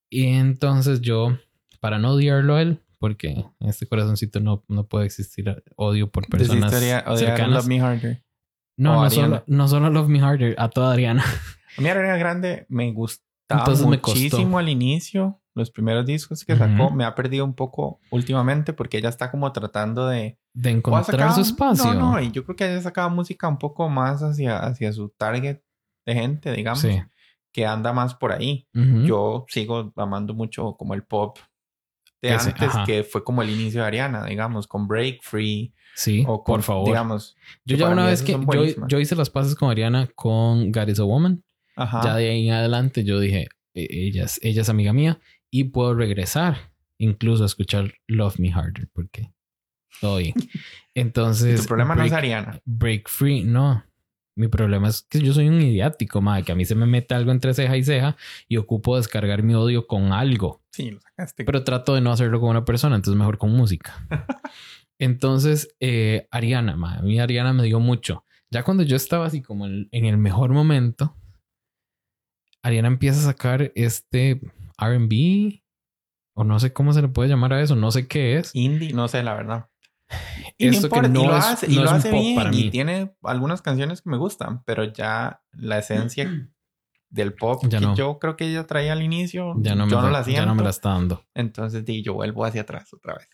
Y entonces yo, para no odiarlo a él, porque en este corazoncito no, no puede existir odio por personas cercanas. Love Me Harder. No, no solo, no solo Love Me Harder, a toda Adriana. A mí Ariana Grande me gustaba Entonces me costó. muchísimo al inicio. Los primeros discos que sacó Ujú. me ha perdido un poco últimamente porque ella está como tratando de... De encontrar su espacio. No, no, y yo creo que ella sacaba música un poco más hacia, hacia su target de gente, digamos, Sí. que anda más por ahí. Ujú. Yo sigo amando mucho como el pop de Ese, antes, ajá. que fue como el inicio de Ariana, digamos, con Break Free sí, o con, por favor. digamos, yo ya una vez que yo, yo hice las pases con Ariana con God is a Woman. Ajá. Ya de ahí en adelante yo dije, "E- ella es, ella es amiga mía y puedo regresar incluso a escuchar Love Me Harder porque todo bien. Entonces, tu problema no es Ariana. Break Free, no. Mi problema es que yo soy un idiático, madre, que a mí se me mete algo entre ceja y ceja y ocupo descargar mi odio con algo. Sí, lo sacaste. Pero trato de no hacerlo con una persona, entonces mejor con música. Entonces, eh, Ariana, madre, a mí Ariana me dio mucho. Ya cuando yo estaba así como en, en el mejor momento, Ariana empieza a sacar este RB, o no sé cómo se le puede llamar a eso, no sé qué es. Indie, no sé, la verdad. Y no Esto que importa, no y lo es- hace, y no lo es un hace pop bien, para mí. y tiene algunas canciones que me gustan, pero ya la esencia del pop Ya que no. yo creo que ella traía al inicio, Ya no, me, yo no la- siento. ya no me la está dando. Entonces di, yo vuelvo hacia atrás otra vez.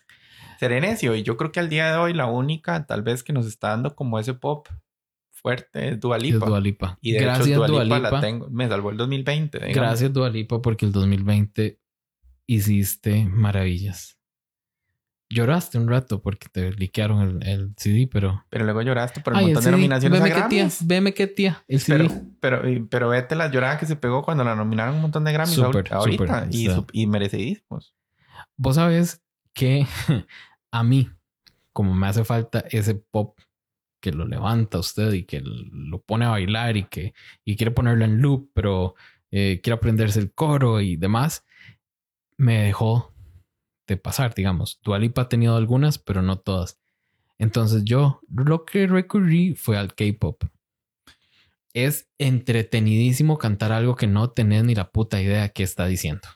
Seré necio, y yo creo que al día de hoy la única tal vez que nos está dando como ese pop fuerte es Dua Lipa. Es Dua Lipa. Y de Gracias, hecho Dua Dua la tengo, me salvó el 2020. digamos. Gracias, Dua Lipa, porque el 2020 hiciste maravillas. Lloraste un rato porque te liquearon el, el CD, pero. Pero luego lloraste por el Ay, montón de nominaciones a Veme qué tía, veme qué tía. El CD. Pero, pero, pero vete la llorada que se pegó cuando la nominaron un montón de Grammys ahor- ahorita. súper, y, su- y merecidísimos. Vos sabes que a mí, como me hace falta ese pop que lo levanta usted y que lo pone a bailar y que y quiere ponerlo en loop, pero eh, quiere aprenderse el coro y demás, me dejó de pasar, digamos. Dualipa ha tenido algunas, pero no todas. Entonces yo lo que recurrí fue al K-pop. Es entretenidísimo cantar algo que no tenés ni la puta idea que está diciendo.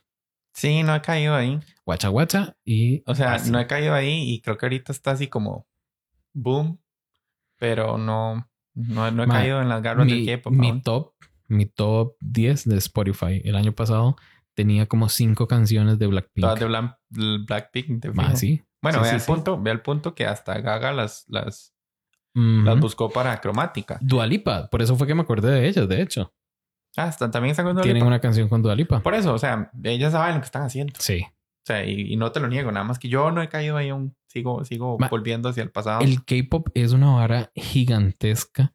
Sí, no he caído ahí. Guacha guacha y O sea, así. no he caído ahí y creo que ahorita está así como boom, pero no, no, no he Ma, caído en las garras del K-pop. mi aún. top, mi top 10 de Spotify el año pasado tenía como cinco canciones de Blackpink. Todas de Blackpink. Ma, fijo. sí. Bueno, Sí, ve sí, al sí. punto, ve al punto que hasta Gaga las, las, las buscó para cromática. Dua Lipa, por eso fue que me acordé de ellas, de hecho. Ah, hasta también están con Dua Tienen una canción con Dua Lipa. Por eso, o sea, ellas saben lo que están haciendo. Sí, sea, y, y no te lo niego, nada más que yo no he caído ahí aún. Sigo, sigo Ma- volviendo hacia el pasado. El K-pop es una vara gigantesca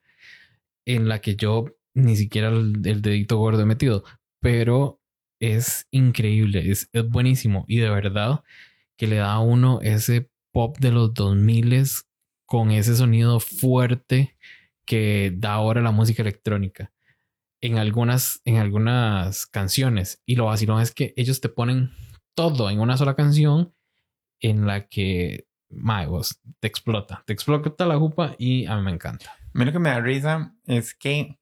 en la que yo ni siquiera el, el dedito gordo he metido, pero es increíble, es, es buenísimo y de verdad que le da a uno ese pop de los 2000 con ese sonido fuerte que da ahora la música electrónica en algunas, en algunas canciones. Y lo vacilón es que ellos te ponen todo en una sola canción en la que, mae, vos, te explota, te explota la jupa y a mí me encanta. A mí lo que me da risa es que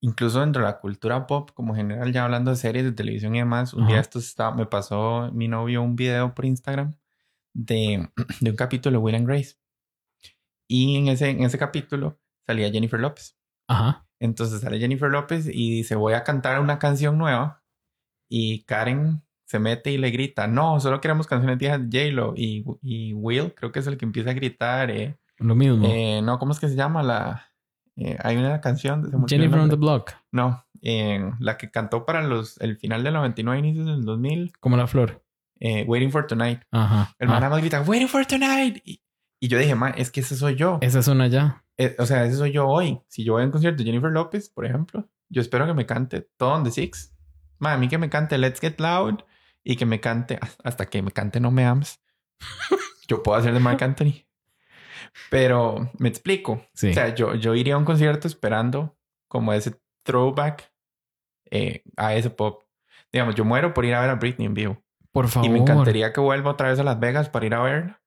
incluso dentro de la cultura pop, como general, ya hablando de series de televisión y demás, un Ajá. día esto estaba, me pasó mi novio un video por Instagram de, de un capítulo de Will and Grace. Y en ese, en ese capítulo salía Jennifer López. Ajá. Entonces sale Jennifer López y dice, voy a cantar una canción nueva. Y Karen se mete y le grita, no, solo queremos canciones viejas de J-Lo. Y, y Will, creo que es el que empieza a gritar, eh, Lo mismo. eh, no, ¿cómo es que se llama? La, eh, hay una canción de se Jennifer on the. Block, No, eh, la que cantó para los, el final del 99, inicios del 2000, como la flor. eh, Waiting for Tonight. Ajá. El man Ah, nada más grita, Waiting for Tonight. Y, y yo dije, man, es que ese soy yo. Esa es una ya. O sea, ese soy yo hoy. Si yo voy a un concierto de Jennifer López, por ejemplo, yo espero que me cante todo on the Six. Man, a mí que me cante Let's Get Loud y que me cante hasta que me cante No Me Ames. yo puedo hacer de Mark Anthony. Pero me explico. Sí. O sea, yo, yo iría a un concierto esperando como ese throwback eh, a ese pop. Digamos, yo muero por ir a ver a Britney en vivo. Por favor. Y me encantaría que vuelva otra vez a Las Vegas para ir a verla.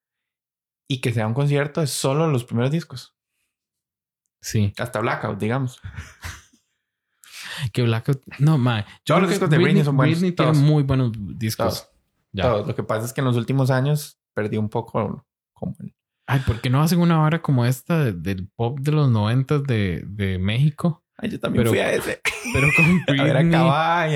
Y que sea un concierto de solo los primeros discos. Sí. Hasta Blackout, digamos. Que Blackout. No, mae. Yo Todos los discos de Britney son buenos, Britney tiene muy buenos discos. Todos. Ya. Lo que pasa es que en los últimos años perdí un poco como el- Ay, ¿por qué no hacen una vara como esta de- del pop de los noventas de, de México? Ay, yo también Pero- fui a ese. Pero con A ver a Britney.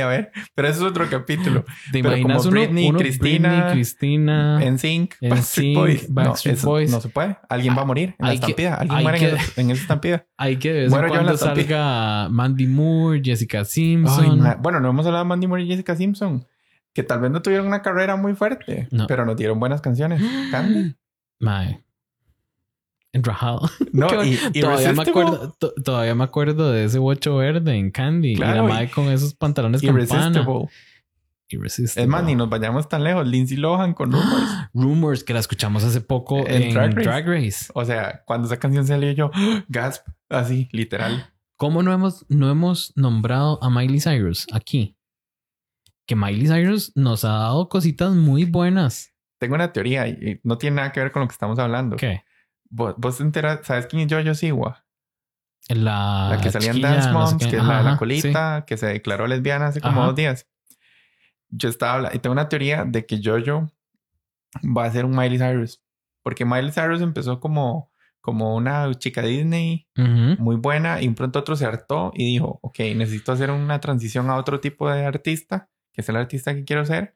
A ver. Pero eso es otro capítulo. ¿Te pero imaginas como uno, Britney, uno Cristina, Britney, Cristina. En Sync, Backstreet Boys. No, Backstreet eso Boys. No se puede. Alguien va a morir en la Hay estampida. Alguien muere que- en, esa, en esa estampida. Hay que en la cuando salga Mandy Moore, Jessica Ay, Simpson. ma- bueno, no hemos hablado de Mandy Moore y Jessica Simpson. Que tal vez no tuvieron una carrera muy fuerte. No. Pero nos dieron buenas canciones. Candy. Mae. Enrajado. No, y, todavía, me Irresistible. acuerdo, to- todavía me acuerdo de ese bocho verde en Candy. Claro, y la mae con esos pantalones campana. Irresistible. Es más, ni nos vayamos tan lejos. Lindsay Lohan con Rumors. Rumors que la escuchamos hace poco En en, Drag Drag, Race. O sea, cuando esa canción salió yo, gasp, así, literal. ¿Cómo no hemos, no hemos nombrado a Miley Cyrus aquí? Que Miley Cyrus nos ha dado cositas muy buenas. Tengo una teoría y y no tiene nada que ver con lo que estamos hablando. ¿Qué? ¿Vos, vos te enteras? ¿Sabes quién es Jojo Siwa? La, la que salía en Dance no sé Moms, que es la de la colita, que se declaró lesbiana hace como Ajá. dos días. Yo estaba y tengo una teoría de que Jojo va a ser un Miley Cyrus. Porque Miley Cyrus empezó como, como una chica Disney muy buena y un pronto otro se hartó y dijo, ok, necesito hacer una transición a otro tipo de artista, que es el artista que quiero ser.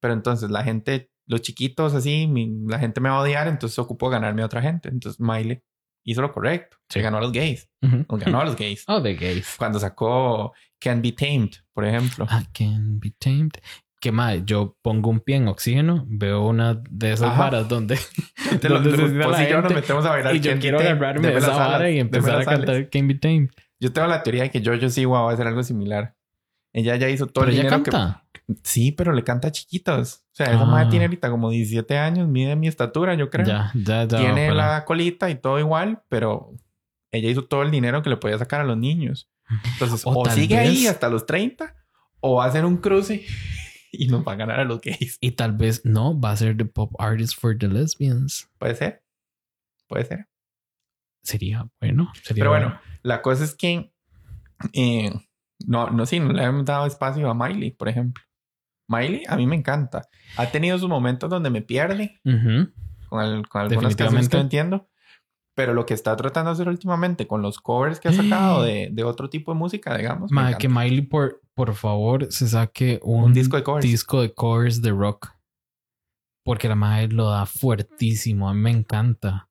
Pero entonces la gente, los chiquitos así, mi- la gente me va a odiar, entonces se ocupó ganarme a otra gente. Entonces Miley hizo lo correcto. Se ganó a los gays. Nos ganó a los gays. Oh, the gays. Cuando sacó Can Be Tamed, por ejemplo. I can be tamed. Que madre, yo pongo un pie en oxígeno, veo una de esas Ajá. varas donde Te lo- ¿dónde se vos sienta la y yo nos metemos a bailar y yo quiero agarrarme de esa vara y empezar a cantar Can Be Tamed. Yo tengo la teoría de que Jojo Siwa va a hacer algo similar. Ella ya hizo todo Pero el ella dinero que- canta. Sí, pero le canta a chiquitos. O sea, esa Ah. madre tiene ahorita como 17 años, mide mi estatura, yo creo. Ya, ya, ya. tiene ojalá. la colita y todo igual, pero ella hizo todo el dinero que le podía sacar a los niños. Entonces, O sigue ahí hasta los 30 o va a hacer un cruce y nos va a ganar a los gays. Y tal vez no, va a ser The Pop Artist for the Lesbians. Puede ser. Puede ser. Sería bueno. Sería Pero bueno, la cosa es que eh, no, no, sí, no le hemos dado espacio a Miley, por ejemplo. Miley a mí me encanta. Ha tenido sus momentos donde me pierde con, el- con algunas canciones que no entiendo. Pero lo que está tratando de hacer últimamente con los covers que ha sacado de, de otro tipo de música, digamos. Ma, que Miley, por, por favor, se saque un, Un disco de covers. disco de covers de rock. Porque la madre lo da fuertísimo. A mí me encanta.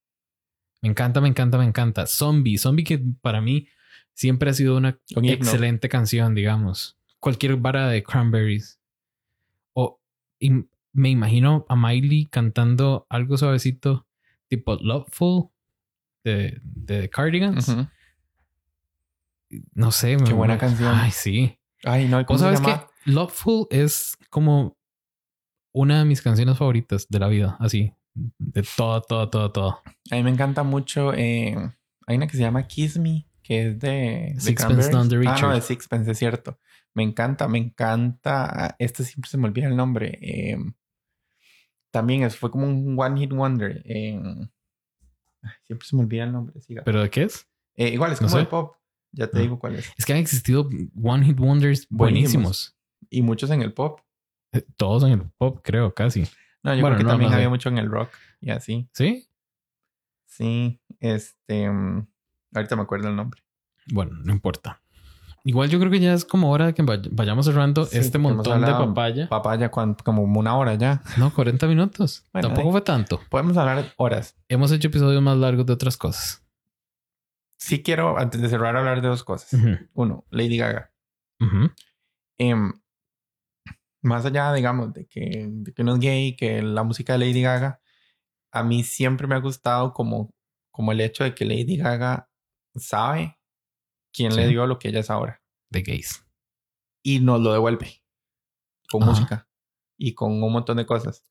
Me encanta, me encanta, me encanta. Zombie. Zombie que para mí siempre ha sido una Un excelente canción, digamos. Cualquier vara de Cranberries. Y me imagino a Miley cantando algo suavecito, tipo Loveful de, de Cardigans. No sé. Qué me- buena me- canción. Ay, sí. Ay, no, ¿y ¿cómo ¿Vos se sabes que? Loveful es como una de mis canciones favoritas de la vida? Así, de toda, toda, toda, toda. A mí me encanta mucho. eh, hay una que se llama Kiss Me, que es de, de Sixpence Ah, no, de Sixpence, es cierto. Me encanta, me encanta. Este siempre se me olvida el nombre. eh, también es, fue como un One Hit Wonder. eh, ay, siempre se me olvida el nombre. siga. ¿Pero de qué es? Eh, igual, es no como sé. de pop. Ya te Ah. digo cuál es. Es que han existido One Hit Wonders buenísimos. Buenísimos. Y muchos en el pop. Eh, Todos en el pop, creo, casi. No, yo Bueno, creo que no, también no había mucho en el rock y así. ¿Sí? Sí, este. mm, ahorita me acuerdo el nombre. Bueno, no importa. Igual yo creo que ya es como hora de que vay- vayamos cerrando Sí, este montón de papaya. Papaya, como una hora ya. No, 40 minutos. Bueno, Tampoco ahí. fue tanto. Podemos hablar horas. Hemos hecho episodios más largos de otras cosas. Sí quiero, antes de cerrar, hablar de dos cosas. Uno, Lady Gaga. Em, más allá, digamos, de que, de que no es gay, que la música de Lady Gaga, a mí siempre me ha gustado como, como el hecho de que Lady Gaga sabe quién le dio lo que ella es ahora De gays. y nos lo devuelve con Ajá. música y con un montón de cosas.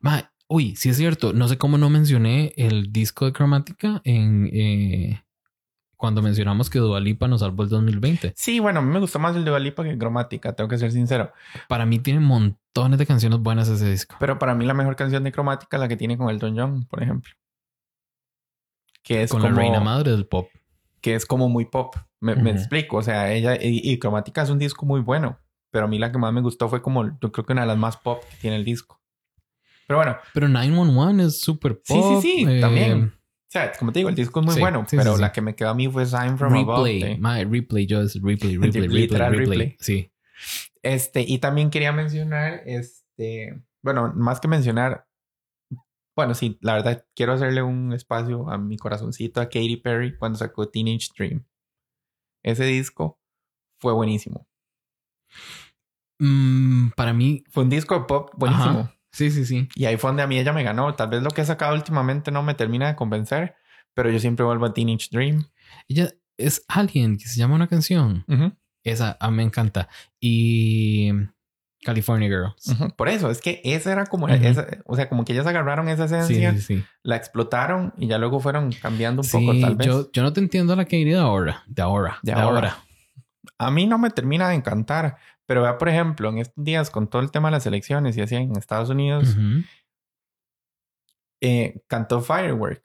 Ma, uy, sí es cierto. No sé cómo no mencioné el disco de cromática en eh, cuando mencionamos que Dua Lipa nos salvó el 2020. Sí, bueno, a mí me gustó más el de Dua Lipa que Cromática, tengo que ser sincero. Para mí tiene montones de canciones buenas ese disco. Pero para mí la mejor canción de Cromática es la que tiene con Elton John, por ejemplo. Que es con como, la reina madre del pop. Que es como muy pop. Me, me Ujú. explico. O sea, ella y, y Cromática es un disco muy bueno. Pero a mí la que más me gustó fue como, yo creo que una de las más pop que tiene el disco. Pero bueno, Pero 911 es súper Sí, sí, pop. sí, eh, también. o sea, como te digo, el disco es muy Sí, bueno. sí, pero sí, la sí. que me quedó a mí fue Sign from Above. Replay. de- Ma, replay, yo es replay, replay, replay. replay. Sí. Este, y también quería mencionar, este, bueno, más que mencionar, bueno, sí, la verdad, quiero hacerle un espacio a mi corazoncito a Katy Perry cuando sacó Teenage Dream. Ese disco fue buenísimo. Mm, para mí, Fue un disco de pop buenísimo. Ajá. sí, sí, sí. Y ahí fue donde a mí ella me ganó. Tal vez lo que he sacado últimamente no me termina de convencer, pero yo siempre vuelvo a Teenage Dream. Ella es alguien que se llama una canción. Ujú, Esa a mí me encanta. Y California Girls. Por eso, es que esa era como, esa, o sea, como que ellas agarraron esa esencia, sí, sí. la explotaron y ya luego fueron cambiando un Sí, poco, tal vez. Yo, yo no te entiendo la Katie de ahora. De ahora. De ahora. A mí no me termina de encantar, pero vea, por ejemplo, en estos días con todo el tema de las elecciones y así en Estados Unidos, eh, cantó Firework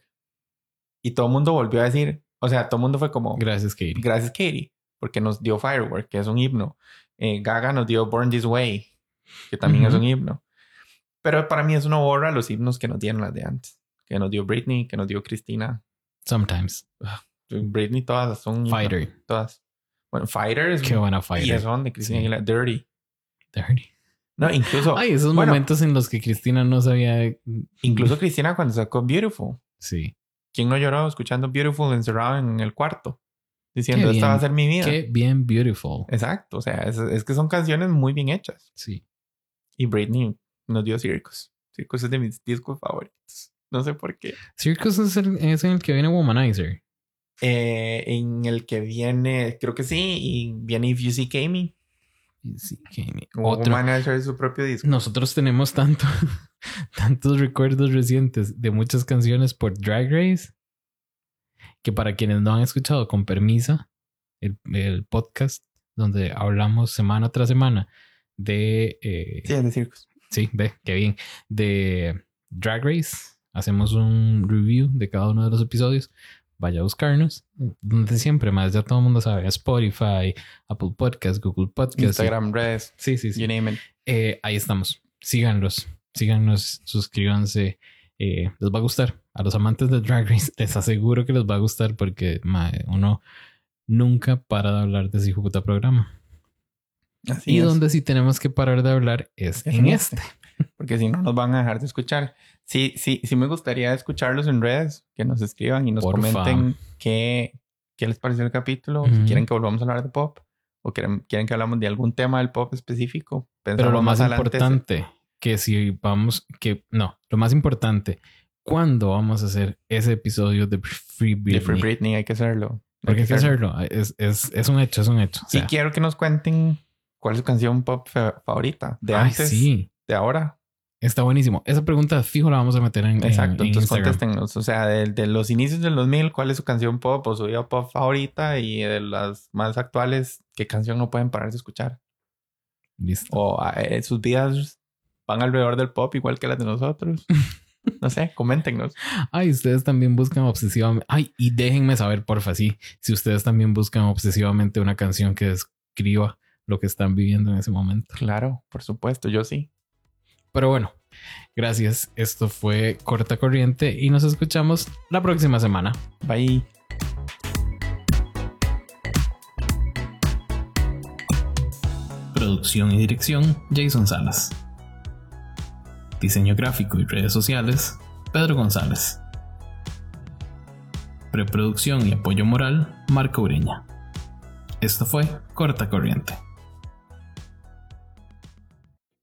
y todo el mundo volvió a decir, o sea, todo el mundo fue como, Gracias, Katie. gracias Katie, porque nos dio Firework, que es un himno. Eh, Gaga nos dio Born This Way, que también es Ujú. un himno. Pero para mí es una borra los himnos que nos dieron las de antes, que nos dio Britney, que nos dio Cristina. Sometimes. Britney todas son himnos, Fighter. todas. Bueno, Fighter es Qué buena y Fighter. son de Cristina Sí. Aguilera, Dirty. Dirty. No, incluso, Ay, esos bueno, momentos en los que Cristina no sabía. incluso Cristina cuando sacó Beautiful. Sí. ¿Quién no lloró escuchando Beautiful encerrado en el cuarto? Diciendo, Qué esta va a bien. ser mi vida. Qué bien beautiful. Exacto, o sea, es, es que son canciones muy bien hechas. Sí. Y Britney nos dio Circus. Circus es de mis discos favoritos. No sé por qué. Circus es, el, es en el que viene Womanizer. Eh, en el que viene, creo que sí, y viene If You See Amy. Sí, Otro. Womanizer es su propio disco. Nosotros tenemos tanto, tantos recuerdos recientes de muchas canciones por Drag Race que para quienes no han escuchado con permisa el, el podcast donde hablamos semana tras semana de eh, Sí, de Circus. Sí, ve, qué bien. De Drag Race. Hacemos un review de cada uno de los episodios. Vaya a buscarnos. Donde siempre más, ya todo el mundo sabe. Spotify, Apple Podcast, Google Podcast. Instagram, redes, Sí, sí, sí. you name it. Eh, ahí estamos. Síganlos. Síganos, suscríbanse. Eh, les va a gustar. A los amantes de Drag Race les aseguro que les va a gustar porque uno nunca para de hablar de ese hijo de puta programa. Así y es. donde sí tenemos que parar de hablar es, Es en en este. Porque si no, nos van a dejar de escuchar. Sí, sí, sí me gustaría escucharlos en redes, que nos escriban y nos Porfa. comenten qué, qué les pareció el capítulo, si Ujú. quieren que volvamos a hablar de pop o quieren, quieren que hablamos de algún tema del pop específico. Pero lo más adelante importante, que si vamos, que no, lo más importante, ¿cuándo vamos a hacer ese episodio de Free Britney? De Free Britney hay que hacerlo. Porque hay que hacerlo. Es, es, es un hecho, es un hecho. O y sea, quiero que nos cuenten cuál es su canción pop fa- favorita. De ay, antes, sí, de ahora. está buenísimo. Esa pregunta fijo la vamos a meter en, en- Exacto. en Entonces Instagram. contéstenos. O sea, de, de los inicios del 2000, ¿cuál es su canción pop o su vida pop favorita? Y de las más actuales, ¿qué canción no pueden parar de escuchar? Listo. O eh, sus vidas van alrededor del pop igual que las de nosotros. No sé, coméntenos. Ay, ustedes también buscan obsesivamente. Ay, y déjenme saber, porfa, sí, si ustedes también buscan obsesivamente una canción que describa lo que están viviendo en ese momento. Claro, por supuesto, yo sí. Pero bueno, gracias. Esto fue Corta Corriente y nos escuchamos la próxima semana. Bye. Producción y dirección, Jason Salas. Diseño gráfico y redes sociales, Pedro González. Preproducción y apoyo moral, Marco Ureña. Esto fue Corta Corriente.